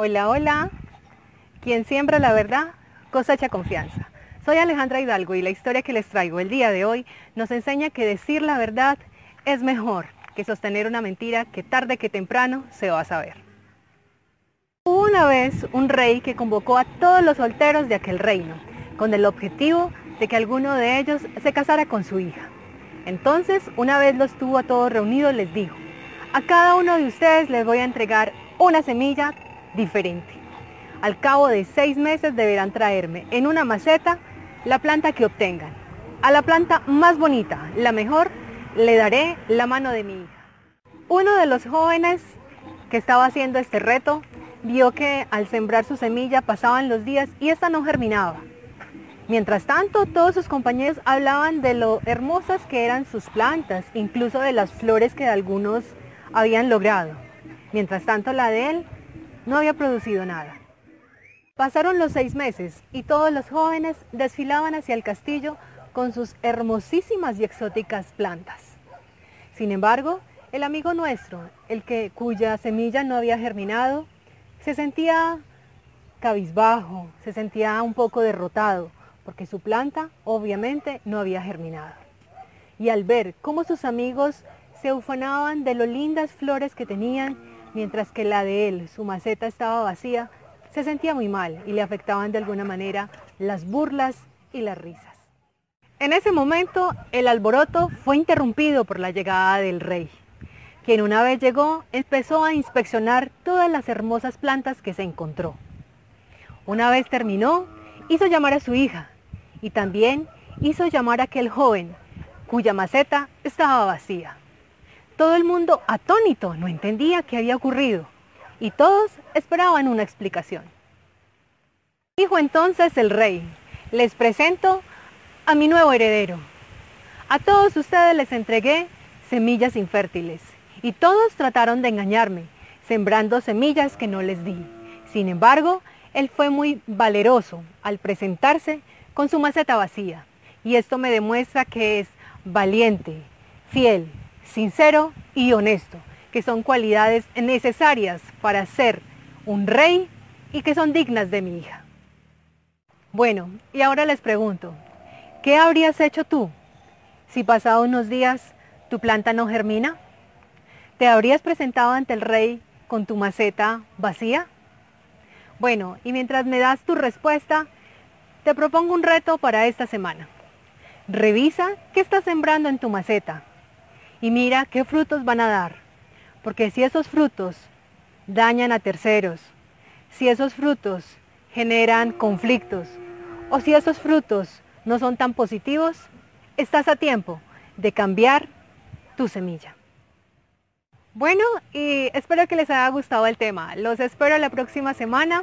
Hola, hola. Quien siembra la verdad, cosecha confianza. Soy Alejandra Hidalgo y la historia que les traigo el día de hoy nos enseña que decir la verdad es mejor que sostener una mentira que tarde que temprano se va a saber. Hubo una vez un rey que convocó a todos los solteros de aquel reino, con el objetivo de que alguno de ellos se casara con su hija. Entonces, una vez los tuvo a todos reunidos, les dijo, a cada uno de ustedes les voy a entregar una semilla diferente. Al cabo de seis meses deberán traerme en una maceta la planta que obtengan. A la planta más bonita, la mejor, le daré la mano de mi hija. Uno de los jóvenes que estaba haciendo este reto vio que al sembrar su semilla pasaban los días y esta no germinaba. Mientras tanto, todos sus compañeros hablaban de lo hermosas que eran sus plantas, incluso de las flores que algunos habían logrado. Mientras tanto, la de él no había producido nada. Pasaron los seis meses y todos los jóvenes desfilaban hacia el castillo con sus hermosísimas y exóticas plantas. Sin embargo, el amigo nuestro, el que cuya semilla no había germinado, se sentía cabizbajo, se sentía un poco derrotado, porque su planta obviamente no había germinado. Y al ver cómo sus amigos se ufanaban de lo lindas flores que tenían mientras que la de él, su maceta estaba vacía, se sentía muy mal y le afectaban de alguna manera las burlas y las risas. En ese momento el alboroto fue interrumpido por la llegada del rey, quien una vez llegó empezó a inspeccionar todas las hermosas plantas que se encontró. Una vez terminó, hizo llamar a su hija y también hizo llamar a aquel joven cuya maceta estaba vacía. Todo el mundo atónito no entendía qué había ocurrido y todos esperaban una explicación. Dijo entonces el rey, les presento a mi nuevo heredero. A todos ustedes les entregué semillas infértiles y todos trataron de engañarme, sembrando semillas que no les di. Sin embargo, él fue muy valeroso al presentarse con su maceta vacía y esto me demuestra que es valiente, fiel, sincero y honesto, que son cualidades necesarias para ser un rey y que son dignas de mi hija. Bueno, y ahora les pregunto, ¿qué habrías hecho tú si pasado unos días tu planta no germina? ¿Te habrías presentado ante el rey con tu maceta vacía? Bueno, y mientras me das tu respuesta, te propongo un reto para esta semana. Revisa qué estás sembrando en tu maceta y mira qué frutos van a dar. Porque si esos frutos dañan a terceros, si esos frutos generan conflictos o si esos frutos no son tan positivos, estás a tiempo de cambiar tu semilla. Bueno, y espero que les haya gustado el tema. Los espero la próxima semana.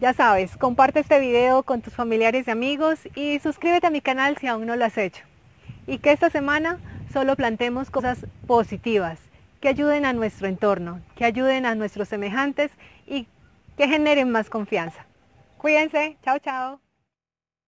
Ya sabes, comparte este video con tus familiares y amigos y suscríbete a mi canal si aún no lo has hecho. Y que esta semana solo plantemos cosas positivas que ayuden a nuestro entorno, que ayuden a nuestros semejantes y que generen más confianza. Cuídense, chao, chao.